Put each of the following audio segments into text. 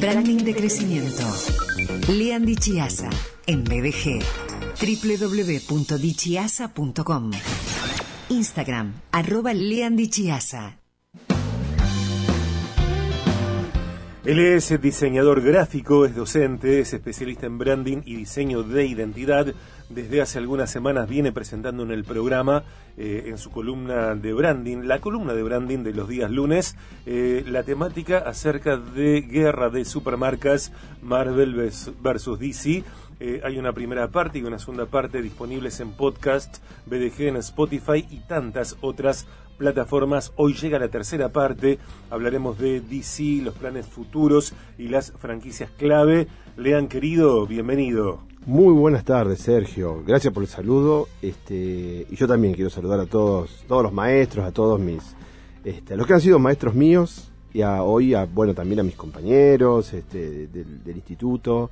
Branding de crecimiento. Lean Chiasa en BDG. www.dichiasa.com. Instagram, arroba. Él es diseñador gráfico, es docente, es especialista en branding y diseño de identidad. Desde hace algunas semanas viene presentando en el programa, eh, en su columna de branding, la columna de branding de los días lunes, eh, la temática acerca de guerra de supermarcas Marvel versus DC. Eh, hay una primera parte y una segunda parte disponibles en podcast, BDG en Spotify y tantas otras plataformas. Hoy llega la tercera parte. Hablaremos de DC, los planes futuros y las franquicias clave. Lean querido, bienvenido. Muy buenas tardes, Sergio. Gracias por el saludo. Este, y yo también quiero saludar a todos, todos los maestros, a todos mis, este, a los que han sido maestros míos y a, hoy, a, bueno, también a mis compañeros este, del instituto.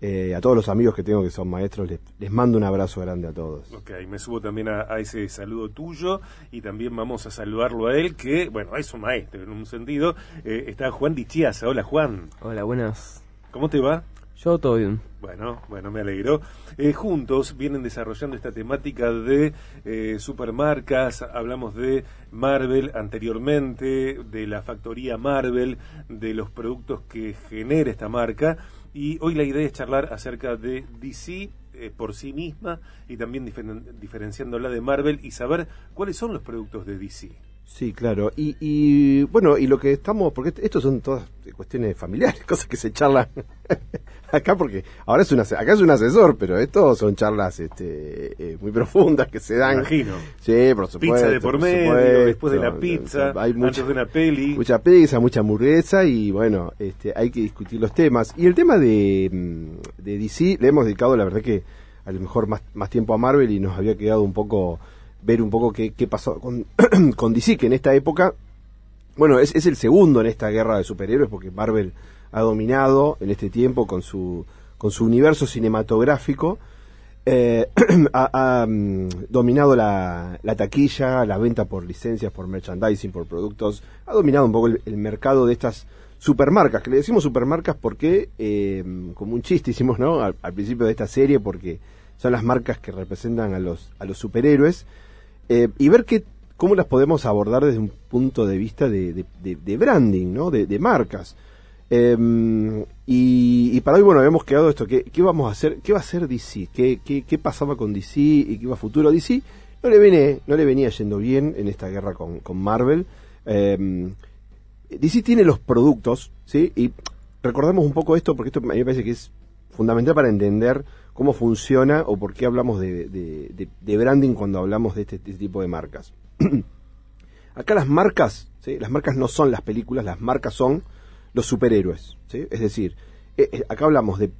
Eh, a todos los amigos que tengo que son maestros, les, mando un abrazo grande a todos. Ok, me subo también a, ese saludo tuyo y también vamos a saludarlo a él, que, bueno, es un maestro en un sentido. Eh, está Juan Dichiasa. Hola, Juan. Hola, buenas. ¿Cómo te va? Yo todo bien. Bueno, bueno, me alegro. Eh, juntos vienen desarrollando esta temática de supermarcas, hablamos de Marvel anteriormente, de la factoría Marvel, de los productos que genera esta marca y hoy la idea es charlar acerca de DC eh, por sí misma y también diferenciándola de Marvel y saber cuáles son los productos de DC. Sí, claro. Y, bueno, y lo que estamos, porque estos son todas cuestiones familiares, cosas que se charlan acá, porque ahora es un, acá es un asesor, pero estos son charlas este, eh, muy profundas que se dan. imagino. Sí, por supuesto. Pizza de por, medio, después de la pizza, hay mucha, de una peli. Mucha pizza, mucha hamburguesa y bueno, este, hay que discutir los temas. Y el tema de, mm, de DC, le hemos dedicado, la verdad que a lo mejor más, más tiempo a Marvel y nos había quedado un poco ver un poco qué, pasó con, con DC, que en esta época, bueno, es, es el segundo en esta guerra de superhéroes, porque Marvel ha dominado en este tiempo con su, con su universo cinematográfico, eh, ha, mm, dominado la, la, taquilla, la venta por licencias, por merchandising, por productos, ha dominado un poco el, mercado de estas supermarcas, que le decimos supermarcas porque, eh, como un chiste hicimos, ¿no? Al, al, principio de esta serie, porque son las marcas que representan a los, a los superhéroes, eh, y ver que, cómo las podemos abordar desde un punto de vista de, branding, ¿no? de, marcas. Em, y, para hoy, bueno, habíamos quedado esto, ¿qué, ¿qué, vamos a hacer? ¿Qué va a hacer DC? ¿Qué, qué, pasaba con DC y qué iba a futuro DC? No le, viene, no le venía yendo bien en esta guerra con, con Marvel. Eh, DC tiene los productos, ¿sí? Y recordemos un poco esto, porque esto a mí me parece que es fundamental para entender cómo funciona o por qué hablamos de, branding cuando hablamos de este, este tipo de marcas. Acá las marcas, las marcas no son las películas, las marcas son los superhéroes. Es decir, eh, eh, acá hablamos de,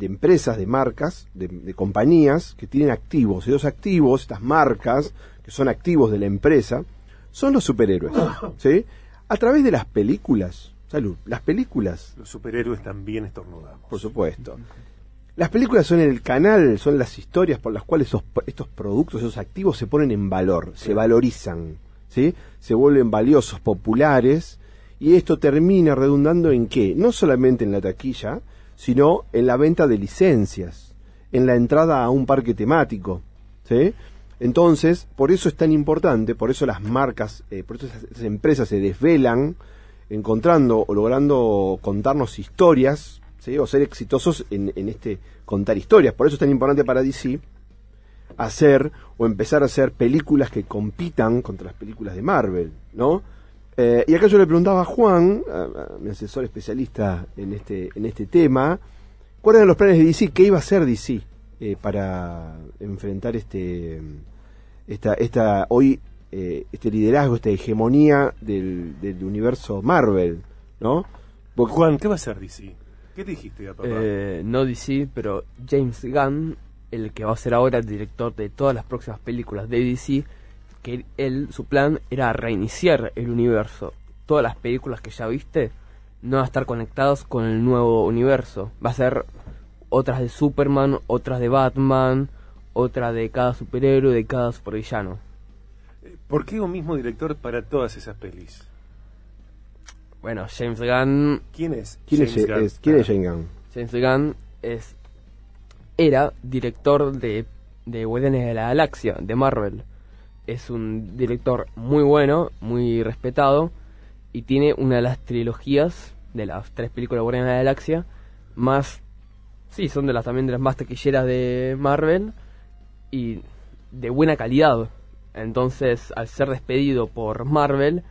empresas, de marcas, de, compañías que tienen activos. Y los activos, estas marcas, que son activos de la empresa, son los superhéroes. ¿sí? A través de las películas, salud, las películas. Los superhéroes también estornudamos. Por supuesto. Las películas son el canal, son las historias por las cuales estos productos, esos activos se ponen en valor, se valorizan, ¿sí? se vuelven valiosos, populares, y esto termina redundando en qué? No solamente en la taquilla, sino en la venta de licencias, en la entrada a un parque temático. ¿sí? Entonces, por eso es tan importante, por eso las marcas, eh, por eso esas empresas se desvelan encontrando o logrando contarnos historias o ser exitosos en, este contar historias. Por eso es tan importante para DC hacer o empezar a hacer películas que compitan contra las películas de Marvel, ¿no? Eh, y acá yo le preguntaba a Juan, mi asesor especialista en este, en este tema, cuáles eran los planes de DC, qué iba a hacer DC eh, para enfrentar este esta, esta hoy eh, este liderazgo, esta hegemonía del, del universo Marvel, ¿no? Juan, ¿qué va a hacer DC? ¿Qué dijiste, papá? Eh, no DC, pero James Gunn, el que va a ser ahora el director de todas las próximas películas de DC, que él, su plan era reiniciar el universo. Todas las películas que ya viste no van a estar conectadas con el nuevo universo. Va a ser otras de Superman, otras de Batman, otra de cada superhéroe, de cada supervillano. ¿Por qué un mismo director para todas esas pelis? Bueno, James Gunn, ¿Quién es? ¿Quién, James es, Gunn? es- ¿quién es James Gunn? James Gunn es era director de de Guardianes de la Galaxia de Marvel. Es un director muy bueno, muy respetado y tiene una de las trilogías de las tres películas de Guardianes de la Galaxia más sí, son de las también de las más taquilleras de Marvel y de buena calidad. Entonces, al ser despedido por Marvel,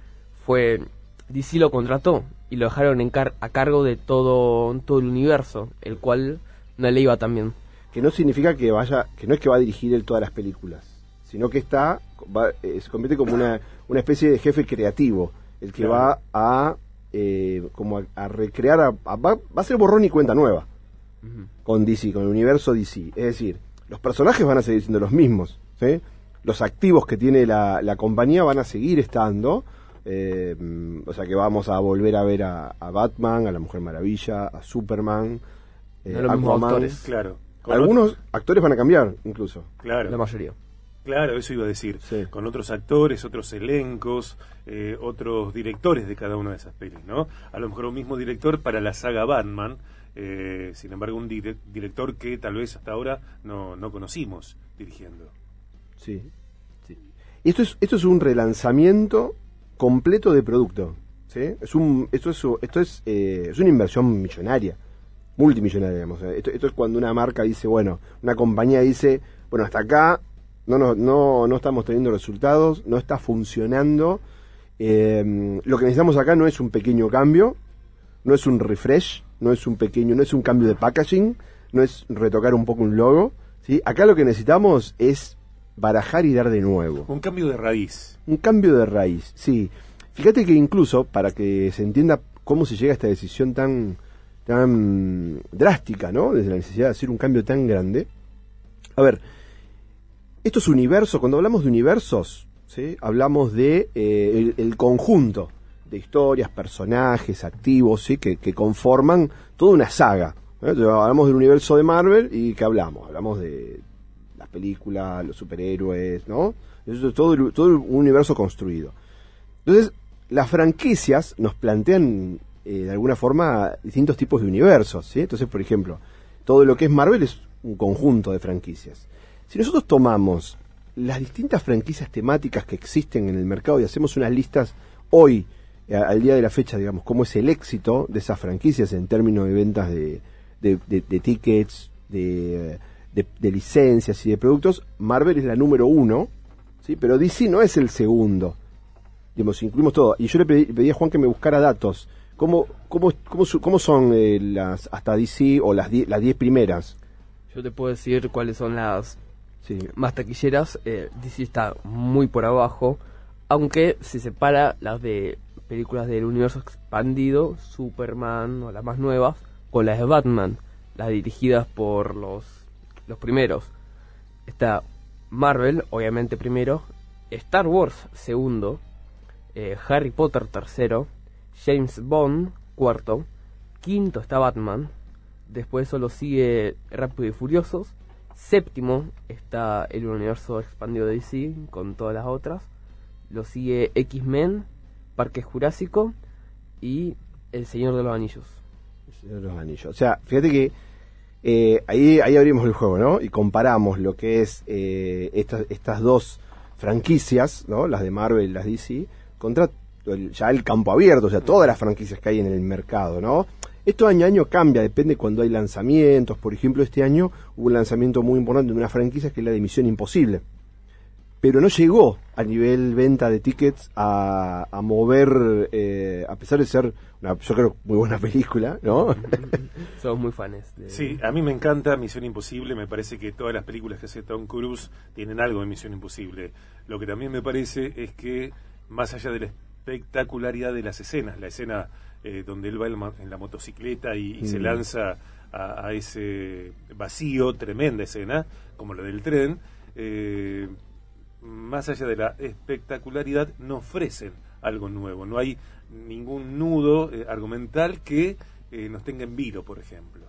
fue DC lo contrató y lo dejaron en car- a cargo de todo, todo el universo, el cual no le iba tan bien. Que no significa que vaya, que no es que va a dirigir él todas las películas, sino que está, va- eh, se convierte como una, una especie de jefe creativo, el que Claro. va a, eh, como a, a recrear, a- a- va, va a ser borrón y cuenta nueva con DC, con el universo DC. Es decir, los personajes van a seguir siendo los mismos, ¿sí? Los activos que tiene la, la compañía van a seguir estando. Eh, o sea que vamos a volver a ver a, a Batman, a la Mujer Maravilla, a Superman, eh, No los mismos Aquaman. actores. Claro. Con Algunos actores van a cambiar, incluso. Claro. La mayoría. Claro, eso iba a decir. Sí. Con otros actores, otros elencos, eh, otros directores de cada una de esas pelis, ¿no? A lo mejor un mismo director para la saga Batman, eh, sin embargo un dire- director que tal vez hasta ahora no, no conocimos dirigiendo. Sí. Esto es, esto es un relanzamiento completo de producto. ¿sí? Es un, esto es, esto es, eh, es una inversión millonaria, multimillonaria, digamos. Esto, esto es cuando una marca dice, bueno, una compañía dice, bueno, hasta acá no, no, no, no estamos teniendo resultados, no está funcionando. eh, lo que necesitamos acá no es un pequeño cambio, no es un refresh, no es un pequeño, no es un cambio de packaging, no es retocar un poco un logo. ¿sí? Acá lo que necesitamos es barajar y dar de nuevo. Un cambio de raíz. Un cambio de raíz, sí. Fíjate que incluso, para que se entienda cómo se llega a esta decisión tan, tan drástica, ¿no? Desde la necesidad de hacer un cambio tan grande. A ver, estos universos, cuando hablamos de universos, ¿sí? hablamos de eh, el, el conjunto de historias, personajes, activos, ¿sí? que, que conforman toda una saga. Entonces, hablamos del universo de Marvel y ¿qué hablamos? Hablamos de películas, los superhéroes, ¿no? Eso es todo, todo un universo construido. Entonces, las franquicias nos plantean eh, de alguna forma distintos tipos de universos, ¿sí? Entonces, por ejemplo, todo lo que es Marvel es un conjunto de franquicias. Si nosotros tomamos las distintas franquicias temáticas que existen en el mercado y hacemos unas listas hoy, eh, al día de la fecha, digamos, cómo es el éxito de esas franquicias en términos de ventas de, de- de- de tickets, de, de- de licencias y de productos, Marvel es la número uno, ¿sí? pero DC no es el segundo. Digamos, incluimos todo. Y yo le pedí, pedí a Juan que me buscara datos. ¿Cómo, cómo, cómo, cómo son eh, las hasta DC o las die- las 10 primeras? Yo te puedo decir cuáles son las Sí. más taquilleras. Eh, DC está muy por abajo, aunque se separa las de películas del universo expandido, Superman o las más nuevas, con las de Batman, las dirigidas por los, los primeros. Está Marvel, obviamente primero, Star Wars segundo, eh, Harry Potter tercero, James Bond cuarto, quinto está Batman, después solo sigue Rápido y Furiosos, séptimo está el universo expandido de DC con todas las otras, lo sigue X-Men, Parque Jurásico y El Señor de los Anillos. Señor de los Anillos. O sea, fíjate que eh, ahí, ahí abrimos el juego, ¿no? Y comparamos lo que es eh, estas, estas dos franquicias, ¿no? Las de Marvel y las DC, contra el- ya el campo abierto, o sea, todas las franquicias que hay en el mercado, ¿no? Esto año a año cambia, depende cuando hay lanzamientos. Por ejemplo, este año hubo un lanzamiento muy importante de una franquicia que es la de Misión Imposible. Pero no llegó a nivel venta de tickets a, a mover, eh, a pesar de ser, una, yo creo, muy buena película, ¿no? Somos muy fans de... Sí, a mí me encanta Misión Imposible, me parece que todas las películas que hace Tom Cruise tienen algo de Misión Imposible. Lo que también me parece es que, más allá de la espectacularidad de las escenas, la escena eh, donde él va en la, en la motocicleta y, y se Mm. lanza a, a ese vacío, tremenda escena, como la del tren, eh, más allá de la espectacularidad, no ofrecen algo nuevo, no hay ningún nudo eh, argumental que eh, nos tenga en vilo, por ejemplo.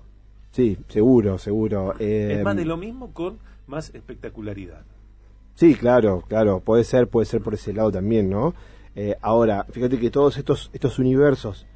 Sí, seguro, seguro. Eh, Es más de lo mismo con más espectacularidad. Sí, claro, claro, puede ser, puede ser por ese lado también, ¿no? Eh, ahora, fíjate que todos estos, estos universos,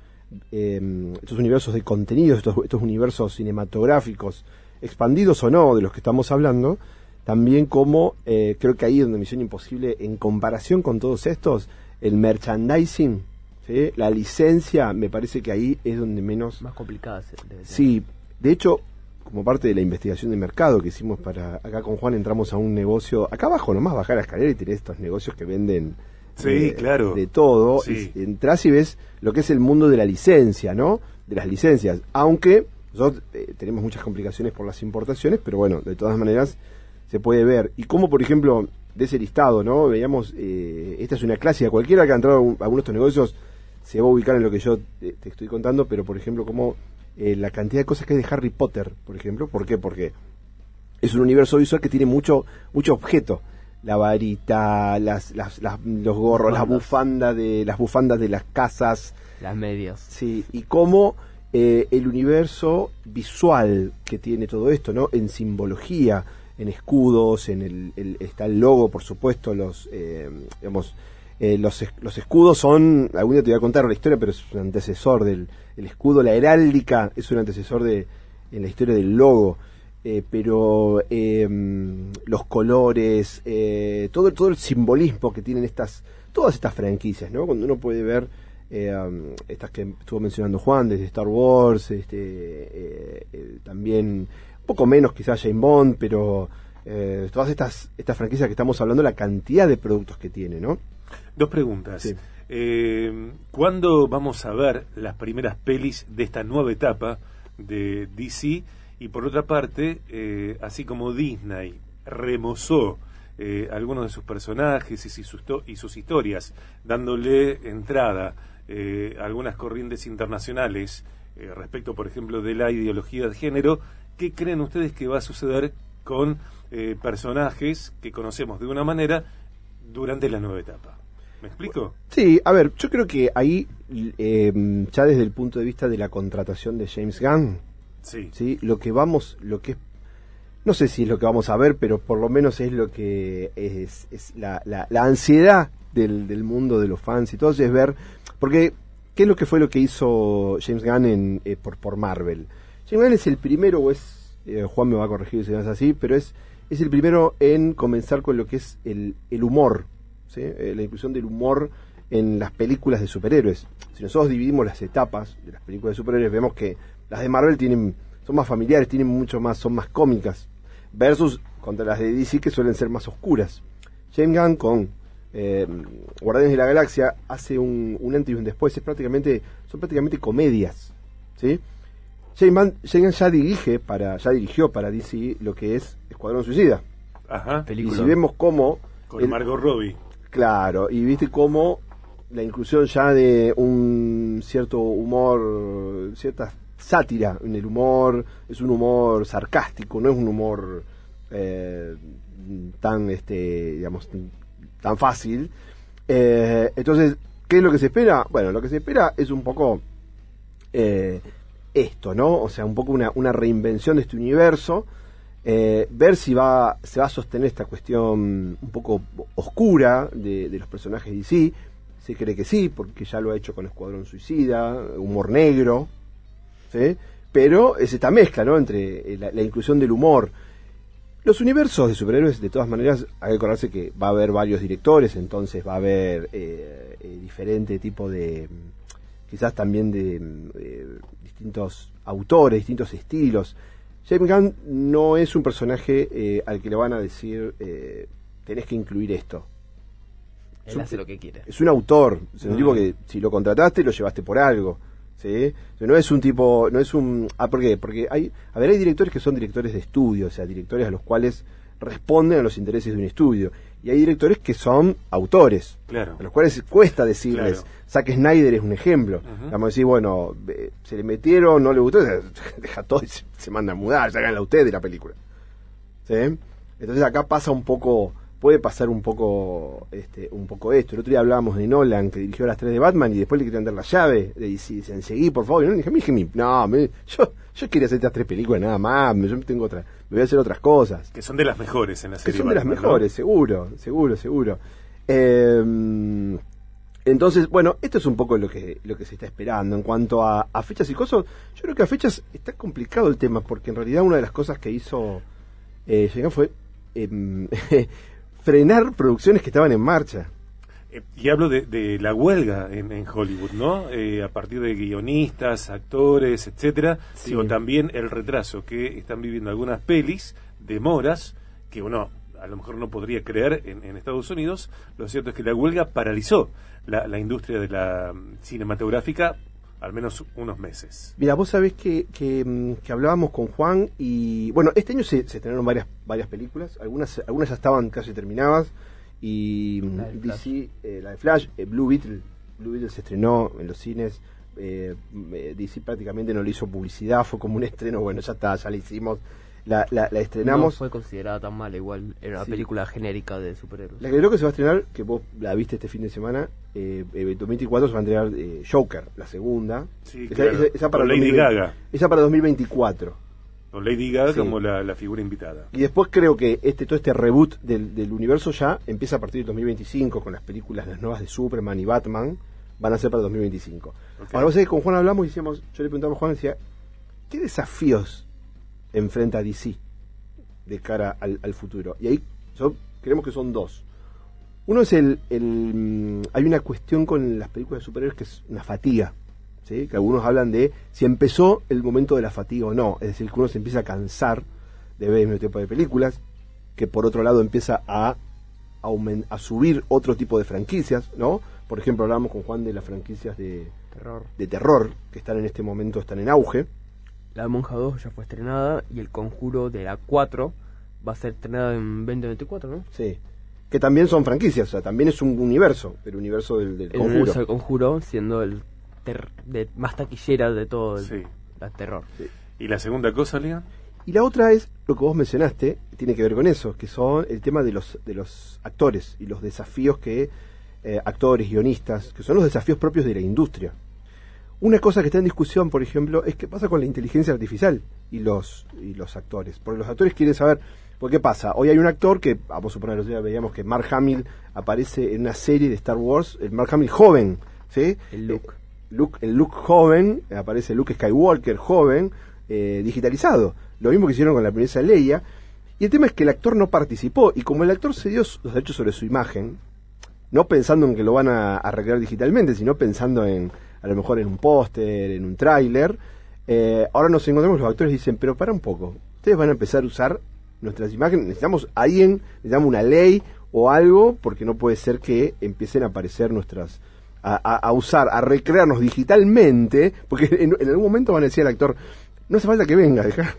eh, estos universos de contenidos, estos, estos universos cinematográficos, expandidos o no, de los que estamos hablando, también como eh, creo que ahí es donde Misión Imposible, en comparación con todos estos, el merchandising, ¿sí? la licencia, me parece que ahí es donde menos... Más complicada se- debe ser. Sí, de hecho, como parte de la investigación de mercado que hicimos para acá con Juan, entramos a un negocio, acá abajo nomás bajar la escalera y tenés estos negocios que venden Sí, eh, claro. de todo. Sí. Y entras y ves lo que es el mundo de la licencia, ¿no? De las licencias. Aunque nosotros eh, tenemos muchas complicaciones por las importaciones, pero bueno, de todas maneras se puede ver. Y como, por ejemplo, de ese listado, ¿no? Veíamos, eh, esta es una clásica, cualquiera que ha entrado a un- a alguno de estos negocios se va a ubicar en lo que yo te estoy contando, pero por ejemplo, como eh, la cantidad de cosas que hay de Harry Potter, por ejemplo, ¿por qué? Porque es un universo visual que tiene mucho mucho objeto. La varita, las, las, las- los gorros, las Bufandas. bufandas de las bufandas de las casas, Las medias. Sí, y cómo eh, el universo visual que tiene todo esto, ¿no? En simbología, en escudos, en el, está el logo, por supuesto, los, eh, digamos, eh, los, los escudos son, algún día te voy a contar la historia, pero es un antecesor del el escudo, la heráldica es un antecesor de en la historia del logo. Eh, pero eh, los colores, eh, todo, todo el simbolismo que tienen estas, todas estas franquicias, ¿no? Cuando uno puede ver um, estas que estuvo mencionando Juan, desde Star Wars, este, también poco menos quizás James Bond, pero eh, todas estas, estas franquicias que estamos hablando, la cantidad de productos que tiene, ¿no? Dos preguntas. Sí. Eh, ¿Cuándo vamos a ver las primeras pelis de esta nueva etapa de DC? Y por otra parte, eh, así como Disney remozó eh, algunos de sus personajes y sus, y sus historias, dándole entrada eh, a algunas corrientes internacionales eh, respecto, por ejemplo, de la ideología de género, ¿qué creen ustedes que va a suceder con eh, personajes que conocemos de una manera durante la nueva etapa? ¿Me explico? Sí, a ver, yo creo que ahí, eh, ya desde el punto de vista de la contratación de James Gunn, Sí. ¿sí? Lo que vamos, lo que es, no sé si es lo que vamos a ver, pero por lo menos es lo que es, es la, la, la ansiedad del, del mundo de los fans y todo es ver, porque, ¿qué es lo que fue lo que hizo James Gunn en, eh, por, por Marvel? Es el primero, o es, eh, Juan me va a corregir si no es así, pero es, es el primero en comenzar con lo que es el, el humor, ¿sí? Eh, la inclusión del humor en las películas de superhéroes. Si nosotros dividimos las etapas de las películas de superhéroes, vemos que las de Marvel tienen son más familiares, tienen mucho más, son más cómicas, versus contra las de DC que suelen ser más oscuras. James Gunn con eh, Guardianes de la Galaxia hace un, un antes y un después, es prácticamente, son prácticamente comedias, ¿sí? James ya dirige para, ya dirigió para DC lo que es Escuadrón Suicida. Ajá. Y si vemos cómo Con el- Margot Robbie. Claro, y viste cómo la inclusión ya de un cierto humor, cierta sátira en el humor, es un humor sarcástico, no es un humor eh, tan, este, digamos, tan fácil. Eh, entonces, ¿qué es lo que se espera? Bueno, lo que se espera es un poco eh, esto, ¿no? O sea, un poco una, una reinvención de este universo. Eh, ver si va, se va a sostener esta cuestión un poco oscura de, los personajes de DC. Se cree que sí, porque ya lo ha hecho con Escuadrón Suicida, humor negro, ¿sí? Pero es esta mezcla, ¿no? Entre eh, la, la inclusión del humor. Los universos de superhéroes, de todas maneras, hay que acordarse que va a haber varios directores, entonces va a haber eh, eh, diferente tipo de, quizás también de mm, eh, distintos autores, distintos estilos. James Gunn no es un personaje eh, al que le van a decir, eh, tenés que incluir esto. Él hace lo que quiere. Es un autor, es un tipo que si lo contrataste lo llevaste por algo. ¿sí? O sea, no es un tipo, no es un... Ah, ¿por qué? Porque hay, a ver, hay directores que son directores de estudio, o sea, directores a los cuales responden a los intereses de un estudio. Y hay directores que son autores, Claro. a los cuales cuesta decirles. Claro. Zack Snyder es un ejemplo. Vamos a decir, bueno, eh, se le metieron, no le gustó, deja todo y se, se manda a mudar, háganla usted de la película. ¿Sí? Entonces acá pasa un poco, puede pasar un poco este un poco esto. El otro día hablábamos de Nolan, que dirigió las tres de Batman y después le querían dar la llave. Le dicen, seguí, por favor. Y no, dije, "Mi- mi- no, me- yo, yo quería hacer estas tres películas nada más, yo tengo otra, me voy a hacer otras cosas. Que son de las mejores en la Que serie. son de las mejores, seguro, seguro, seguro. Eh, Entonces, bueno, esto es un poco lo que, lo que se está esperando. En cuanto a, a fechas y cosas, yo creo que a fechas está complicado el tema, porque en realidad una de las cosas que hizo eh, fue em, frenar producciones que estaban en marcha. Eh, y hablo de, de la huelga en, en Hollywood, ¿no? Eh, a partir de guionistas, actores, etcétera. Sí. Digo, también el retraso que están viviendo algunas pelis, demoras, que uno a lo mejor no podría creer en, en Estados Unidos. Lo cierto es que la huelga paralizó la, la industria de la mm, cinematográfica al menos unos meses. Mira, vos sabés que, que, mm, que hablábamos con Juan y, bueno, este año se, se estrenaron varias, varias películas, algunas, algunas ya estaban casi terminadas y mm, La de DC, eh, la de Flash, eh, Blue Beetle, Blue Beetle se estrenó en los cines, eh, eh, DC prácticamente no le hizo publicidad, fue como un estreno, bueno, ya está, ya la hicimos, la, la, la No estrenamos. fue considerada tan mala, igual era una Sí. película genérica de superhéroes. La que creo que se va a estrenar, que vos la viste este fin de semana, eh, eh, 2024 se va a estrenar eh, Joker, la segunda. Sí, Esa- claro. esa- esa para Con Lady 2020. Gaga. Esa para 2024. Con Lady Gaga Sí. como la, la figura invitada. Y después creo que este todo este reboot del, del universo ya empieza a partir del 2025 con las películas las nuevas de Superman y Batman van a ser para 2025. Ok. Ahora vos sabés que con Juan hablamos y decíamos, yo le preguntaba a Juan decía, ¿qué desafíos enfrenta DC de cara al, al futuro? Y ahí yo, creemos que son dos. Uno es el, el mm, hay una cuestión con las películas de superhéroes que es una fatiga. ¿Sí? Que algunos hablan de si empezó el momento de la fatiga o no. Es decir, que uno se empieza a cansar de ver mismo tipo de películas, que por otro lado empieza a, a subir otro tipo de franquicias, ¿no? Por ejemplo, hablábamos con Juan de las franquicias de, Terror. de terror, que están en este momento, están en auge. La Monja 2 ya fue estrenada y El Conjuro de la 4 va a ser estrenada en 2024, ¿no? Sí. Que también son franquicias, o sea, también es un universo, el universo del, del El conjuro. universo del Conjuro siendo el ter- de más taquillera de todo el Sí. la terror. ¿Y la segunda cosa, Leon? Y la otra es lo que vos mencionaste, tiene que ver con eso, que son el tema de los, de los actores y los desafíos que eh, actores, guionistas, que son los desafíos propios de la industria. Una cosa que está en discusión, por ejemplo, es qué pasa con la inteligencia artificial y los, y los actores. Porque los actores quieren saber, ¿por qué pasa? Hoy hay un actor que, vamos a suponer, los días veíamos que Mark Hamill aparece en una serie de Star Wars, el Mark Hamill joven, ¿sí? El Luke. Luke, el Luke joven, aparece Luke Skywalker joven, eh, digitalizado. Lo mismo que hicieron con la princesa Leia. Y el tema es que el actor no participó. Y como el actor se dio los derechos sobre su imagen, no pensando en que lo van a, a recrear digitalmente, sino pensando en, a lo mejor en un póster, en un tráiler, eh, ahora nos encontramos los actores y dicen, pero para un poco, ustedes van a empezar a usar nuestras imágenes, necesitamos alguien, necesitamos una ley o algo, porque no puede ser que empiecen a aparecer nuestras, a, usar, a recrearnos digitalmente, porque en, en algún momento van a decir al actor, no hace falta que venga, deja.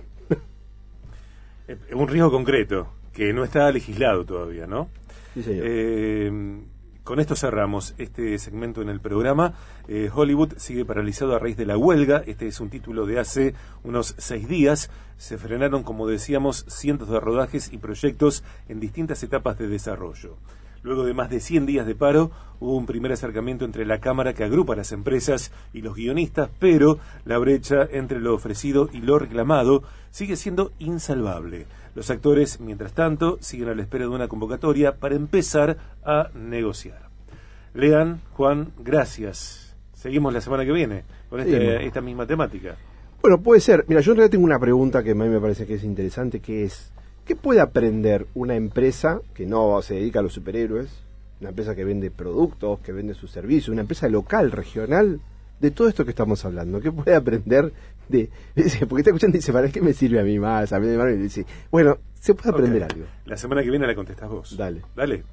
Un riesgo concreto que no está legislado todavía, ¿no? Sí, señor. Eh, con esto cerramos este segmento en el programa. Eh, Hollywood sigue paralizado a raíz de la huelga. Este es un título de hace unos seis días. Se frenaron, como decíamos, cientos de rodajes y proyectos en distintas etapas de desarrollo. Luego de más de 100 días de paro, hubo un primer acercamiento entre la Cámara que agrupa a las empresas y los guionistas, pero la brecha entre lo ofrecido y lo reclamado sigue siendo insalvable. Los actores, mientras tanto, siguen a la espera de una convocatoria para empezar a negociar. Lean, Juan, gracias. Seguimos la semana que viene con este- esta misma temática. Bueno, puede ser. Mira, yo en realidad tengo una pregunta que a mí me parece que es interesante, que es, ¿qué puede aprender una empresa que no se dedica a los superhéroes, una empresa que vende productos, que vende sus servicios, una empresa local, regional, de todo esto que estamos hablando? ¿Qué puede aprender de...? Porque está escuchando y dice, ¿para qué me sirve a mí más? A mí de? Y dice, bueno, se puede aprender algo. La semana que viene la contestas vos. Dale. Dale.